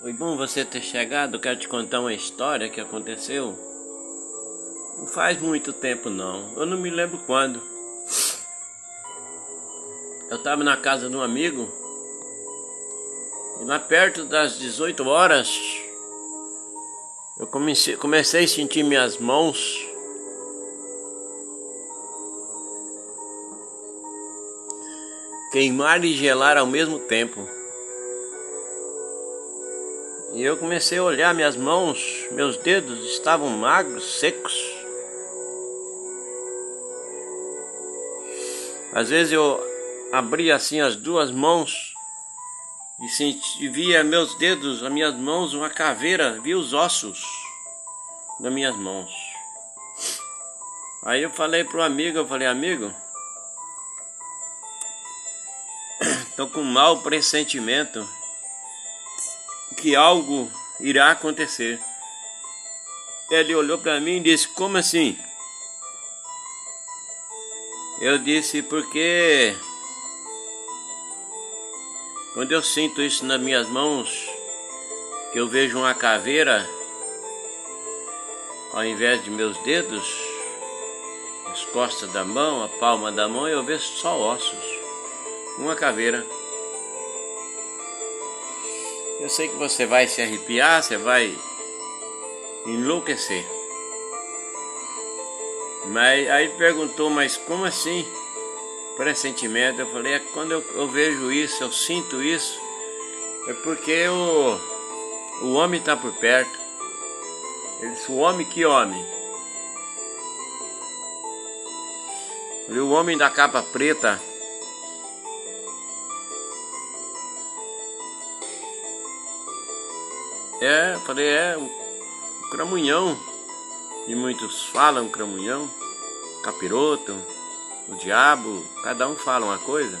Foi bom você ter chegado. Quero te contar uma história que aconteceu. Não faz muito tempo não. Eu não me lembro quando. Eu estava na casa de um amigo. E lá perto das 18 horas, eu comecei, comecei a sentir minhas mãos queimar e gelar ao mesmo tempo. E eu comecei a olhar minhas mãos, meus dedos estavam magros, secos. Às vezes eu abria assim as duas mãos e senti, via meus dedos, as minhas mãos, uma caveira, via os ossos das minhas mãos. Aí eu falei pro amigo, eu falei, amigo, tô com um mau pressentimento que algo irá acontecer. Ele olhou para mim e disse: Como assim? Eu disse: Porque quando eu sinto isso nas minhas mãos, que eu vejo uma caveira ao invés de meus dedos, as costas da mão, a palma da mão, eu vejo só ossos, uma caveira. Eu sei que você vai se arrepiar, você vai enlouquecer. Mas aí perguntou, mas como assim? Pressentimento. Eu falei, é quando eu, eu vejo isso, eu sinto isso, é porque o, o homem está por perto. Ele disse, o homem que homem? o homem da capa preta É, falei, é o cramunhão. E muitos falam cramunhão, capiroto, o diabo, cada um fala uma coisa.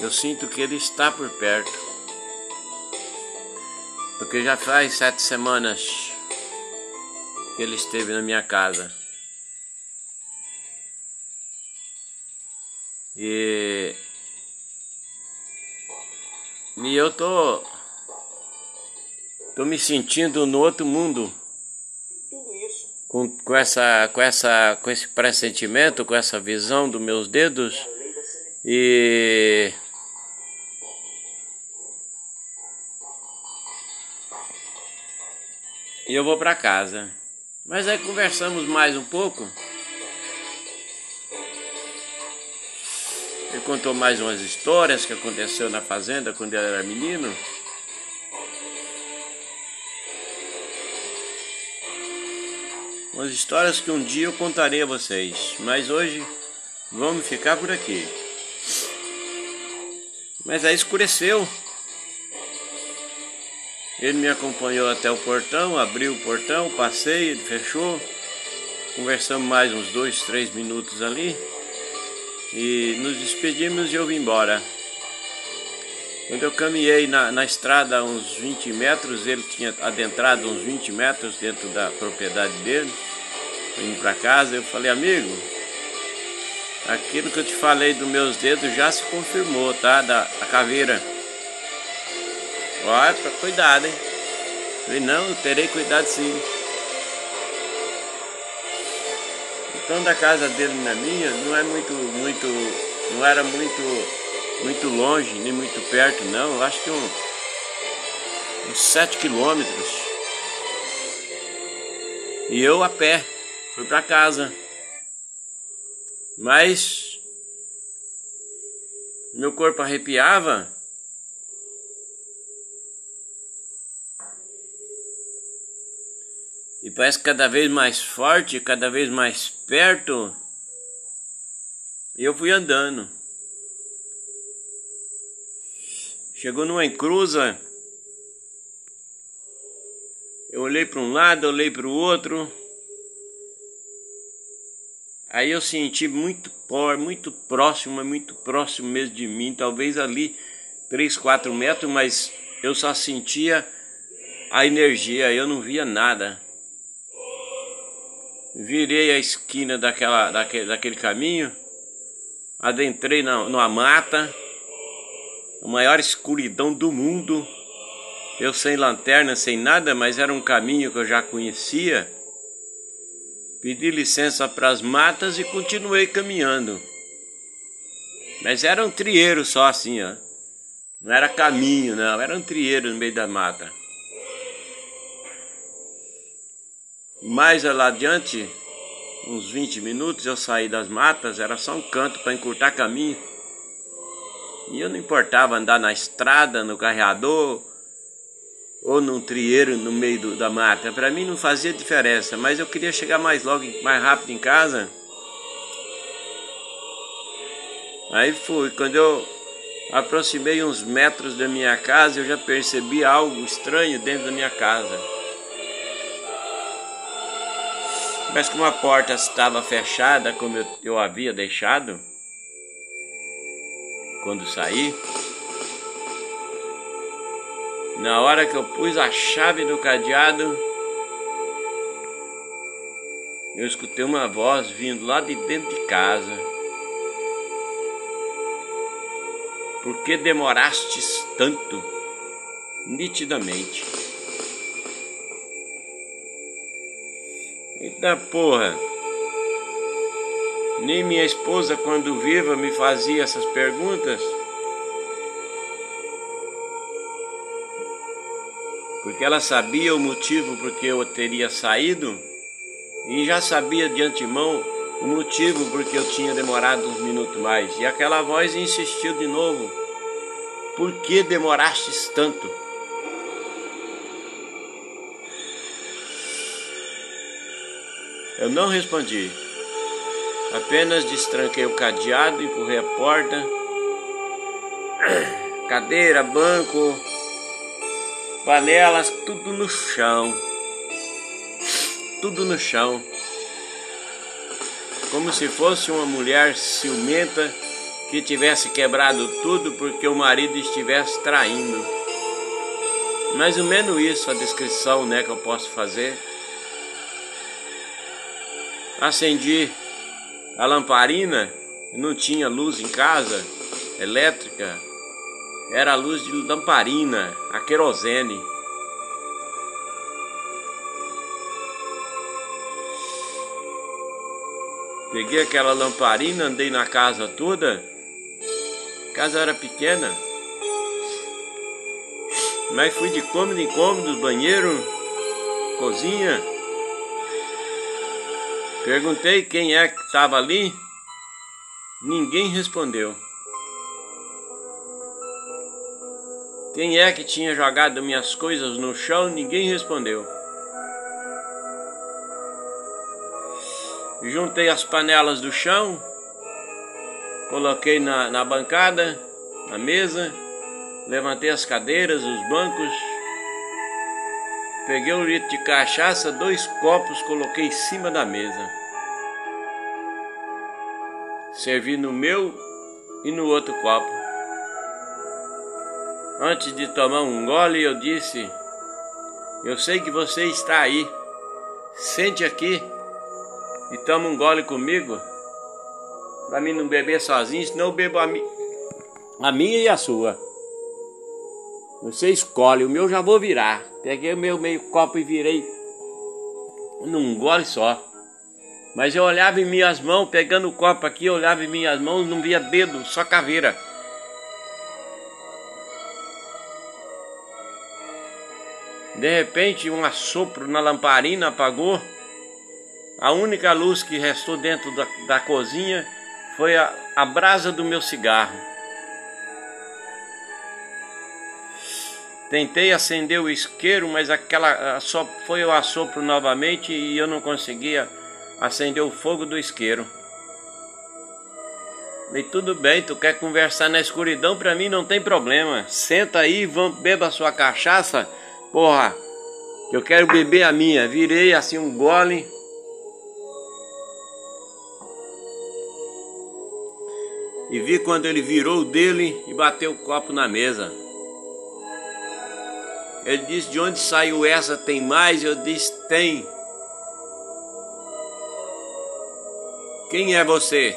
Eu sinto que ele está por perto. Porque já faz sete semanas que ele esteve na minha casa. E, e eu tô Tô me sentindo no outro mundo. Com, com, essa, com, essa, com esse pressentimento, com essa visão dos meus dedos. E. E eu vou para casa. Mas aí conversamos mais um pouco. Ele contou mais umas histórias que aconteceu na fazenda quando ele era menino. Umas histórias que um dia eu contarei a vocês, mas hoje vamos ficar por aqui. Mas aí escureceu. Ele me acompanhou até o portão, abriu o portão, passei, ele fechou. Conversamos mais uns dois, três minutos ali. E nos despedimos e eu vim embora. Quando eu caminhei na, na estrada uns 20 metros, ele tinha adentrado uns 20 metros dentro da propriedade dele, indo para casa, eu falei, amigo, aquilo que eu te falei dos meus dedos já se confirmou, tá? Da, da caveira. Olha, pra cuidado, hein? falei, não, eu terei cuidado sim. Então da casa dele na minha não é muito, muito, não era muito muito longe, nem muito perto, não. Eu acho que um, uns 7 quilômetros. E eu a pé, fui para casa. Mas meu corpo arrepiava. E parece cada vez mais forte, cada vez mais perto. E eu fui andando. Chegou numa encruza. Eu olhei para um lado, olhei para o outro. Aí eu senti muito por, muito próximo, muito próximo mesmo de mim, talvez ali 3, 4 metros, mas eu só sentia a energia, eu não via nada. Virei a esquina daquela, daquele, daquele caminho, adentrei na, numa mata a maior escuridão do mundo. Eu sem lanterna, sem nada, mas era um caminho que eu já conhecia. Pedi licença para as matas e continuei caminhando. Mas era um trieiro só assim, ó. Não era caminho, não. Era um trieiro no meio da mata. Mais lá adiante, uns 20 minutos, eu saí das matas. Era só um canto para encurtar caminho. E eu não importava andar na estrada, no carreador ou num trieiro no meio do, da mata. Para mim não fazia diferença, mas eu queria chegar mais logo, mais rápido em casa. Aí fui, quando eu aproximei uns metros da minha casa, eu já percebi algo estranho dentro da minha casa. Mas como a porta estava fechada, como eu, eu havia deixado quando saí, na hora que eu pus a chave do cadeado, eu escutei uma voz vindo lá de dentro de casa. Por que demorastes tanto? Nitidamente. Eita porra! Nem minha esposa, quando viva, me fazia essas perguntas. porque ela sabia o motivo por que eu teria saído e já sabia de antemão o motivo por que eu tinha demorado uns minutos mais. E aquela voz insistiu de novo: Por que demorastes tanto? Eu não respondi. Apenas destranquei o cadeado, empurrei a porta. Cadeira, banco, panelas, tudo no chão. Tudo no chão. Como se fosse uma mulher ciumenta que tivesse quebrado tudo porque o marido estivesse traindo. Mais ou menos isso a descrição né, que eu posso fazer. Acendi a lamparina, não tinha luz em casa, elétrica, era a luz de lamparina, a querosene. Peguei aquela lamparina, andei na casa toda. A casa era pequena. Mas fui de cômodo em cômodo, banheiro, cozinha. Perguntei quem é que estava ali. Ninguém respondeu. Quem é que tinha jogado minhas coisas no chão? Ninguém respondeu. Juntei as panelas do chão, coloquei na, na bancada, na mesa, levantei as cadeiras, os bancos, peguei um litro de cachaça, dois copos, coloquei em cima da mesa. Servi no meu e no outro copo. Antes de tomar um gole, eu disse: Eu sei que você está aí. Sente aqui e toma um gole comigo. Para mim não beber sozinho, senão eu bebo a, mi a minha e a sua. Você escolhe, o meu já vou virar. Peguei o meu meio copo e virei num gole só. Mas eu olhava em minhas mãos, pegando o copo aqui, eu olhava em minhas mãos, não via dedo, só caveira. De repente, um assopro na lamparina apagou. A única luz que restou dentro da, da cozinha foi a, a brasa do meu cigarro. Tentei acender o isqueiro, mas aquela só foi o assopro novamente e eu não conseguia acender o fogo do isqueiro. E tudo bem, tu quer conversar na escuridão, para mim não tem problema. Senta aí, vamos, beba sua cachaça Porra, eu quero beber a minha. Virei assim um gole. E vi quando ele virou o dele e bateu o copo na mesa. Ele disse: De onde saiu essa? Tem mais? Eu disse: Tem. Quem é você?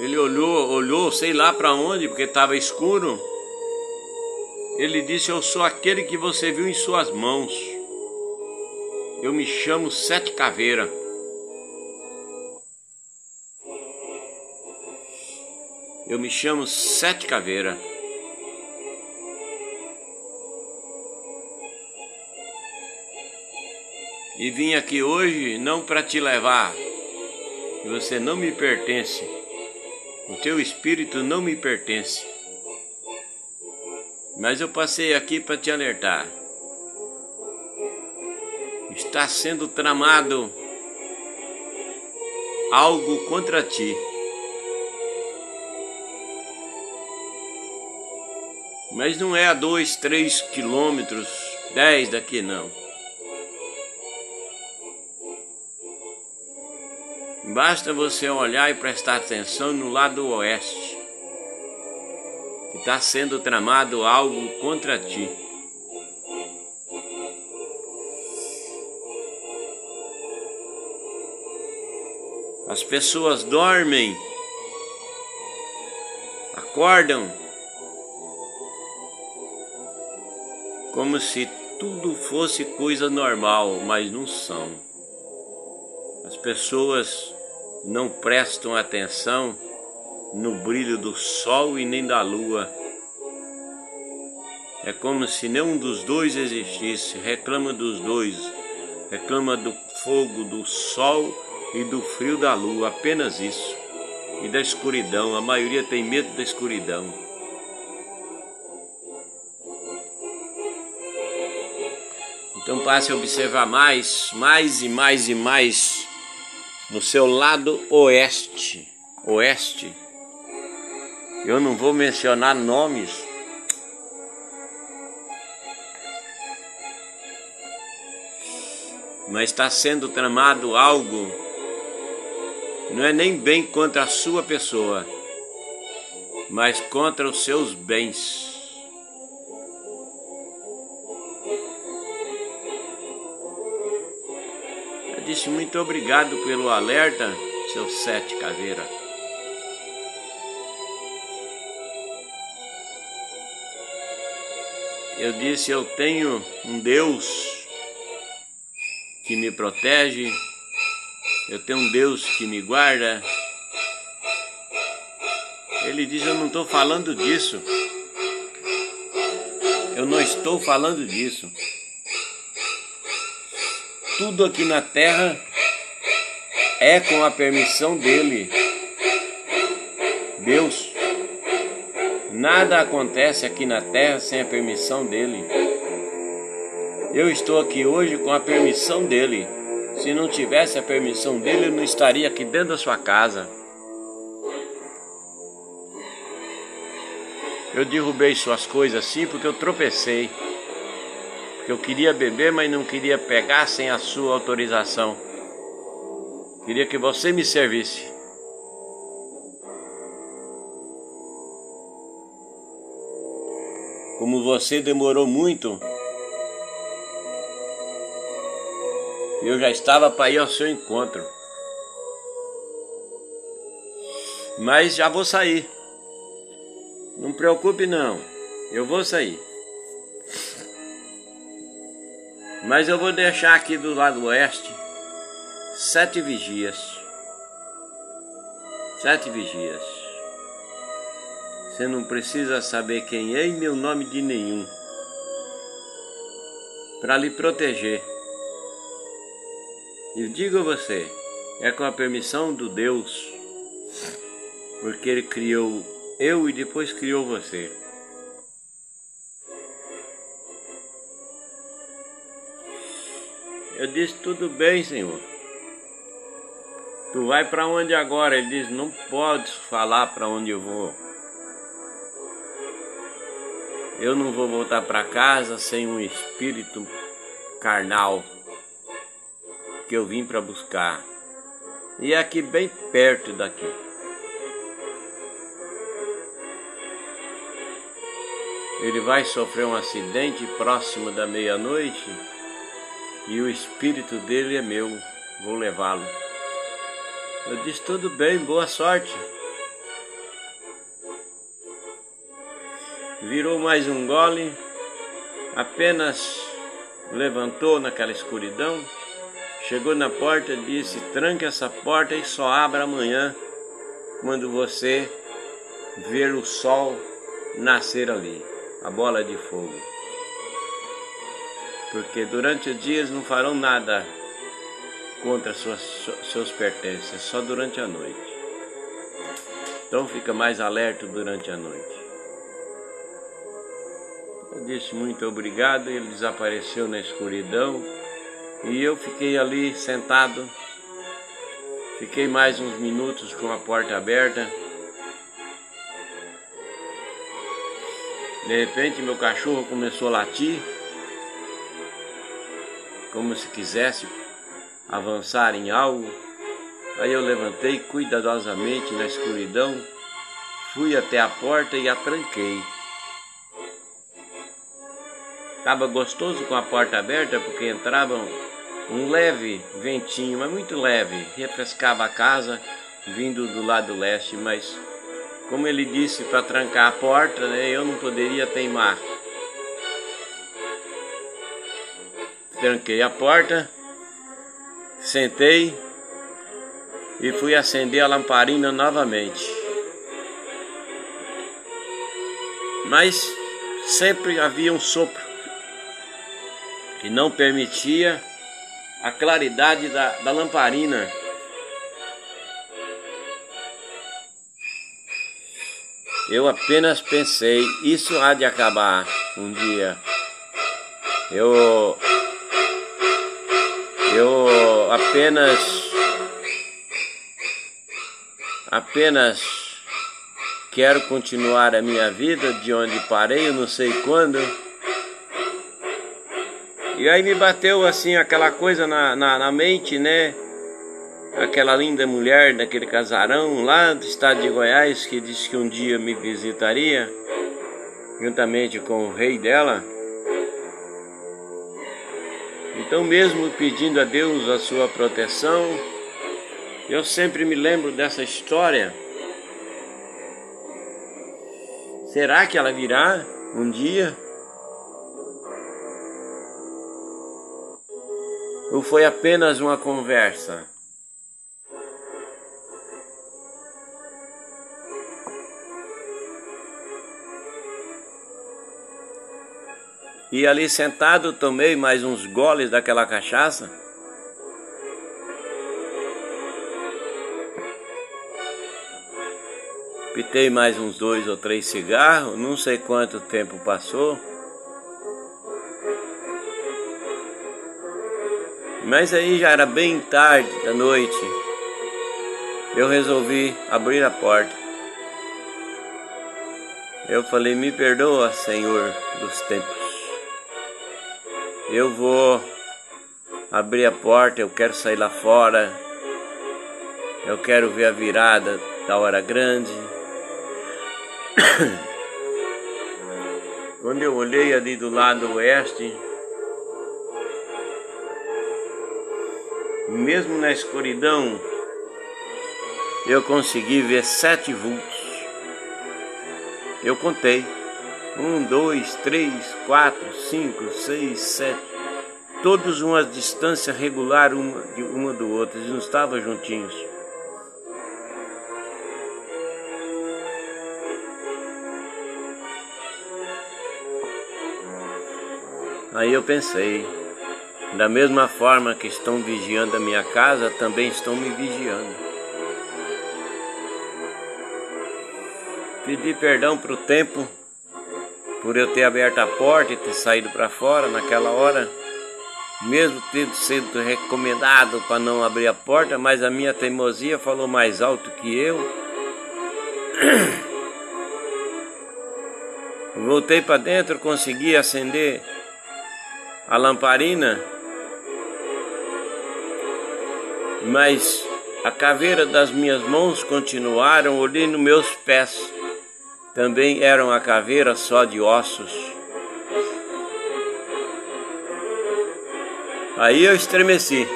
Ele olhou, olhou, sei lá para onde, porque estava escuro. Ele disse: Eu sou aquele que você viu em suas mãos. Eu me chamo Sete Caveira. Eu me chamo Sete Caveira. E vim aqui hoje não para te levar, você não me pertence. O teu espírito não me pertence. Mas eu passei aqui para te alertar. Está sendo tramado algo contra ti. Mas não é a dois, três quilômetros, dez daqui não. Basta você olhar e prestar atenção no lado oeste, que está sendo tramado algo contra ti. As pessoas dormem, acordam, como se tudo fosse coisa normal, mas não são. As pessoas não prestam atenção no brilho do sol e nem da lua. É como se nenhum dos dois existisse, reclama dos dois, reclama do fogo, do sol e do frio da lua, apenas isso. E da escuridão, a maioria tem medo da escuridão. Então passe a observar mais, mais e mais e mais no seu lado oeste. Oeste. Eu não vou mencionar nomes. Mas está sendo tramado algo. Não é nem bem contra a sua pessoa, mas contra os seus bens. Disse muito obrigado pelo alerta, seu sete caveira. Eu disse: Eu tenho um Deus que me protege, eu tenho um Deus que me guarda. Ele diz: Eu não estou falando disso. Eu não estou falando disso tudo aqui na terra é com a permissão dele. Deus. Nada acontece aqui na terra sem a permissão dele. Eu estou aqui hoje com a permissão dele. Se não tivesse a permissão dele, eu não estaria aqui dentro da sua casa. Eu derrubei suas coisas assim porque eu tropecei eu queria beber, mas não queria pegar sem a sua autorização. Queria que você me servisse. Como você demorou muito, eu já estava para ir ao seu encontro. Mas já vou sair. Não preocupe não, eu vou sair. Mas eu vou deixar aqui do lado oeste sete vigias. Sete vigias. Você não precisa saber quem é e meu nome de nenhum. Para lhe proteger. E digo a você, é com a permissão do Deus, porque Ele criou eu e depois criou você. Eu disse: Tudo bem, Senhor. Tu vai para onde agora? Ele diz: Não podes falar para onde eu vou. Eu não vou voltar para casa sem um espírito carnal que eu vim para buscar. E é aqui bem perto daqui. Ele vai sofrer um acidente próximo da meia-noite e o espírito dele é meu, vou levá-lo. Eu disse: tudo bem, boa sorte. Virou mais um gole, apenas levantou naquela escuridão, chegou na porta e disse: tranque essa porta e só abra amanhã, quando você ver o sol nascer ali, a bola de fogo. Porque durante os dias não farão nada contra suas, seus pertences, só durante a noite. Então fica mais alerta durante a noite. Eu disse muito obrigado, ele desapareceu na escuridão e eu fiquei ali sentado. Fiquei mais uns minutos com a porta aberta. De repente meu cachorro começou a latir, como se quisesse avançar em algo. Aí eu levantei cuidadosamente na escuridão, fui até a porta e a tranquei. Estava gostoso com a porta aberta porque entrava um leve ventinho, mas muito leve, refrescava a casa vindo do lado leste, mas como ele disse para trancar a porta, né, eu não poderia teimar. Tranquei a porta, sentei e fui acender a lamparina novamente. Mas sempre havia um sopro que não permitia a claridade da, da lamparina. Eu apenas pensei, isso há de acabar um dia. Eu eu apenas apenas quero continuar a minha vida de onde parei, eu não sei quando. E aí me bateu assim aquela coisa na, na, na mente, né? aquela linda mulher daquele casarão lá do estado de Goiás que disse que um dia me visitaria, juntamente com o rei dela. Então, mesmo pedindo a Deus a sua proteção, eu sempre me lembro dessa história. Será que ela virá um dia? Ou foi apenas uma conversa? E ali sentado tomei mais uns goles daquela cachaça. Pitei mais uns dois ou três cigarros, não sei quanto tempo passou. Mas aí já era bem tarde da noite. Eu resolvi abrir a porta. Eu falei: Me perdoa, Senhor dos tempos. Eu vou abrir a porta, eu quero sair lá fora. Eu quero ver a virada da hora grande. Quando eu olhei ali do lado oeste, mesmo na escuridão, eu consegui ver sete vultos. Eu contei. Um, dois, três, quatro, cinco, seis, sete. Todos uma distância regular uma, de uma do outro. Eles não estavam juntinhos. Aí eu pensei, da mesma forma que estão vigiando a minha casa, também estão me vigiando. Pedi perdão para o tempo por eu ter aberto a porta e ter saído para fora naquela hora, mesmo tendo sido recomendado para não abrir a porta, mas a minha teimosia falou mais alto que eu. Voltei para dentro, consegui acender a lamparina, mas a caveira das minhas mãos continuaram, olhei nos meus pés também era uma caveira só de ossos. Aí eu estremeci.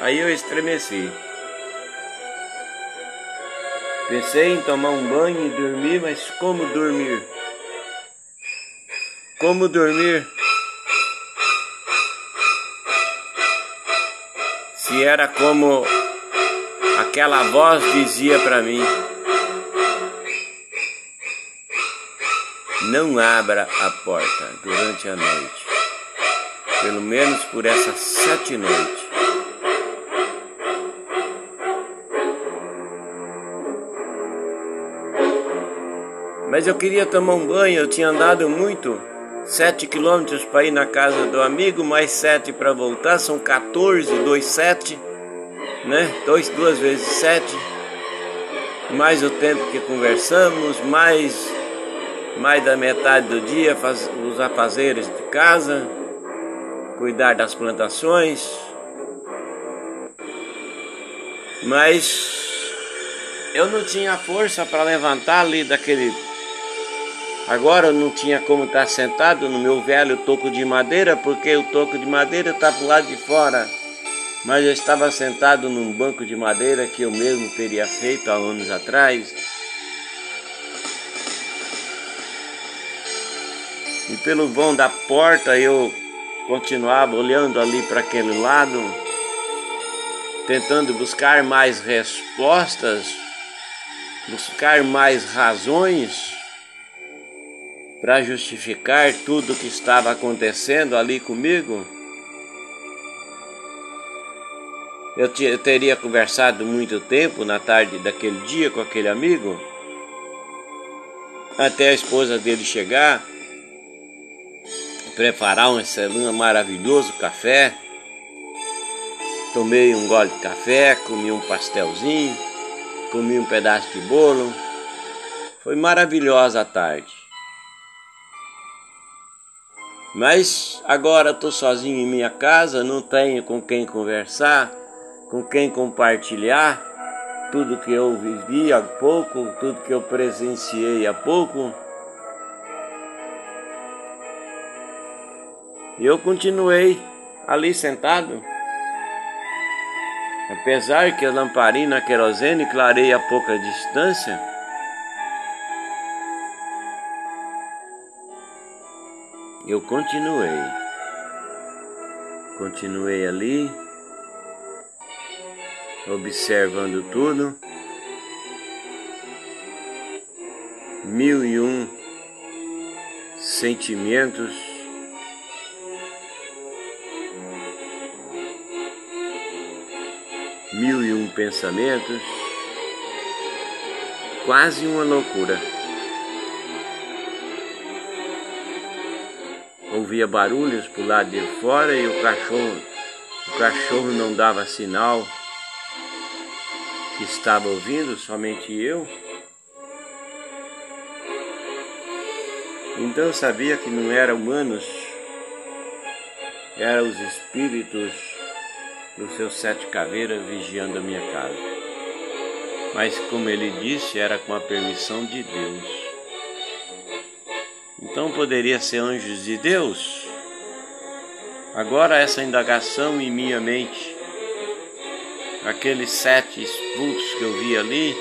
Aí eu estremeci. Pensei em tomar um banho e dormir, mas como dormir? Como dormir? Se era como aquela voz dizia para mim: Não abra a porta durante a noite, pelo menos por essas sete noites. Mas eu queria tomar um banho, eu tinha andado muito, sete quilômetros para ir na casa do amigo, mais sete para voltar, são 14, dois sete, né? Dois, duas vezes sete, mais o tempo que conversamos, mais, mais da metade do dia, faz, os afazeres de casa, cuidar das plantações, mas eu não tinha força para levantar ali daquele Agora eu não tinha como estar sentado no meu velho toco de madeira, porque o toco de madeira está para o lado de fora. Mas eu estava sentado num banco de madeira que eu mesmo teria feito há anos atrás. E pelo vão da porta eu continuava olhando ali para aquele lado, tentando buscar mais respostas, buscar mais razões para justificar tudo o que estava acontecendo ali comigo? Eu, eu teria conversado muito tempo na tarde daquele dia com aquele amigo, até a esposa dele chegar, preparar um excelente, maravilhoso café. Tomei um gole de café, comi um pastelzinho, comi um pedaço de bolo. Foi maravilhosa a tarde. Mas agora estou sozinho em minha casa, não tenho com quem conversar, com quem compartilhar tudo que eu vivi há pouco, tudo que eu presenciei há pouco. E eu continuei ali sentado. Apesar que a lamparina querosene clareia a pouca distância, eu continuei. Continuei ali, observando tudo. Mil e um sentimentos. Mil e um pensamentos. Quase uma loucura. ouvia barulhos por lado de fora e o cachorro, o cachorro não dava sinal que estava ouvindo, somente eu. Então eu sabia que não eram humanos, eram os espíritos dos seus sete caveiras vigiando a minha casa. Mas como ele disse, era com a permissão de Deus. Então poderia ser anjos de Deus? Agora essa indagação em minha mente, aqueles sete expulsos que eu vi ali,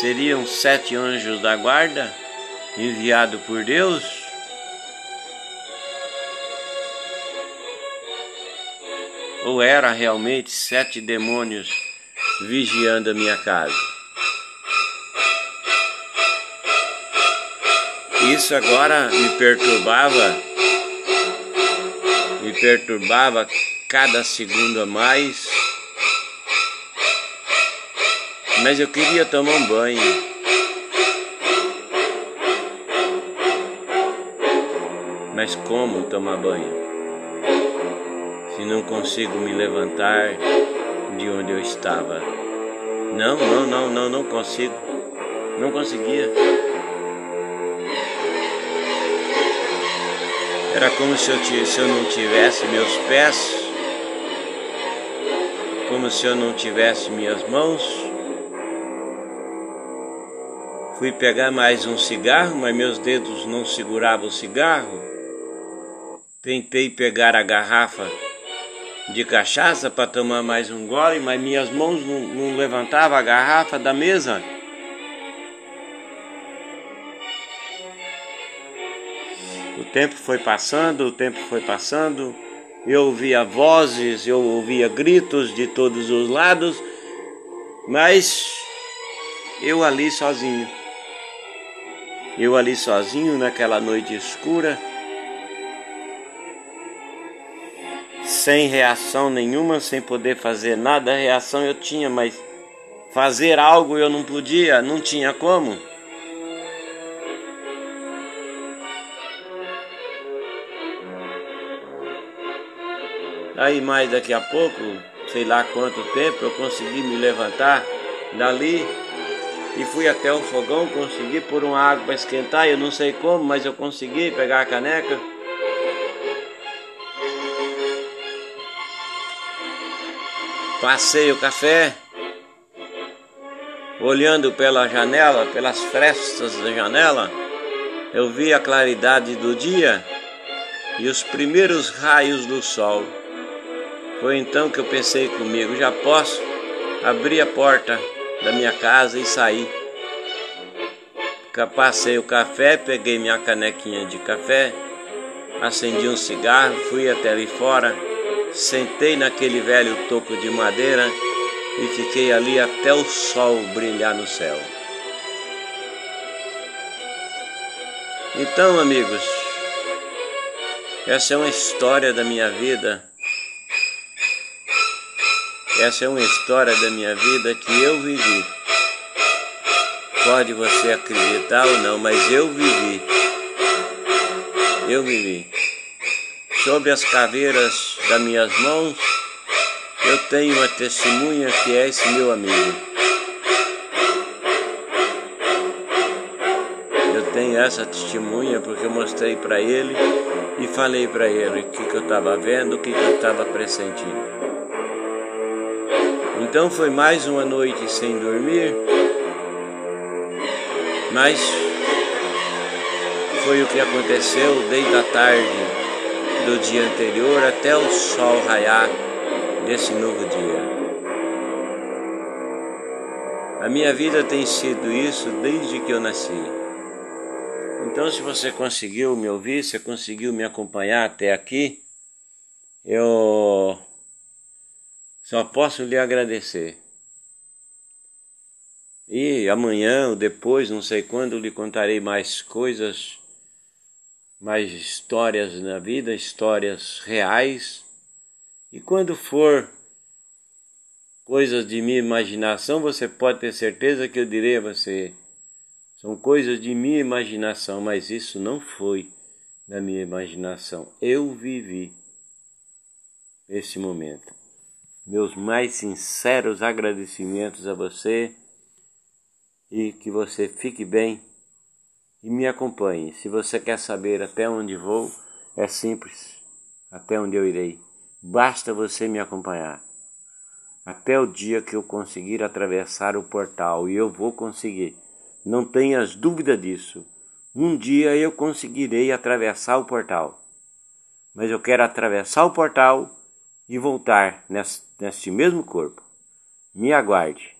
seriam sete anjos da guarda enviados por Deus? Ou era realmente sete demônios vigiando a minha casa? Isso agora me perturbava, me perturbava cada segundo a mais. Mas eu queria tomar um banho. Mas como tomar banho? Se não consigo me levantar de onde eu estava. Não, não, não, não, não consigo. Não conseguia. Era como se eu, se eu não tivesse meus pés, como se eu não tivesse minhas mãos. Fui pegar mais um cigarro, mas meus dedos não seguravam o cigarro. Tentei pegar a garrafa de cachaça para tomar mais um gole, mas minhas mãos não, não levantavam a garrafa da mesa. O tempo foi passando, o tempo foi passando. Eu ouvia vozes, eu ouvia gritos de todos os lados, mas eu ali sozinho. Eu ali sozinho naquela noite escura, sem reação nenhuma, sem poder fazer nada. Reação eu tinha, mas fazer algo eu não podia, não tinha como. Aí mais daqui a pouco, sei lá quanto tempo, eu consegui me levantar dali e fui até o fogão, consegui pôr uma água para esquentar, eu não sei como, mas eu consegui pegar a caneca. Passei o café, olhando pela janela, pelas frestas da janela, eu vi a claridade do dia e os primeiros raios do sol. Foi então que eu pensei comigo: já posso abrir a porta da minha casa e sair. Passei o café, peguei minha canequinha de café, acendi um cigarro, fui até ali fora, sentei naquele velho toco de madeira e fiquei ali até o sol brilhar no céu. Então, amigos, essa é uma história da minha vida essa é uma história da minha vida que eu vivi. Pode você acreditar ou não, mas eu vivi. Eu vivi. Sobre as caveiras das minhas mãos, eu tenho uma testemunha que é esse meu amigo. Eu tenho essa testemunha porque eu mostrei para ele e falei para ele o que, que eu estava vendo, o que, que eu estava pressentindo. Então foi mais uma noite sem dormir, mas foi o que aconteceu desde a tarde do dia anterior até o sol raiar desse novo dia. A minha vida tem sido isso desde que eu nasci. Então, se você conseguiu me ouvir, se conseguiu me acompanhar até aqui, eu só posso lhe agradecer. E amanhã ou depois, não sei quando, lhe contarei mais coisas, mais histórias na vida, histórias reais. E quando for coisas de minha imaginação, você pode ter certeza que eu direi a você: são coisas de minha imaginação, mas isso não foi da minha imaginação. Eu vivi esse momento meus mais sinceros agradecimentos a você e que você fique bem e me acompanhe. Se você quer saber até onde vou, é simples, até onde eu irei. Basta você me acompanhar. Até o dia que eu conseguir atravessar o portal, e eu vou conseguir. Não tenhas dúvida disso. Um dia eu conseguirei atravessar o portal. Mas eu quero atravessar o portal e voltar neste mesmo corpo. Me aguarde.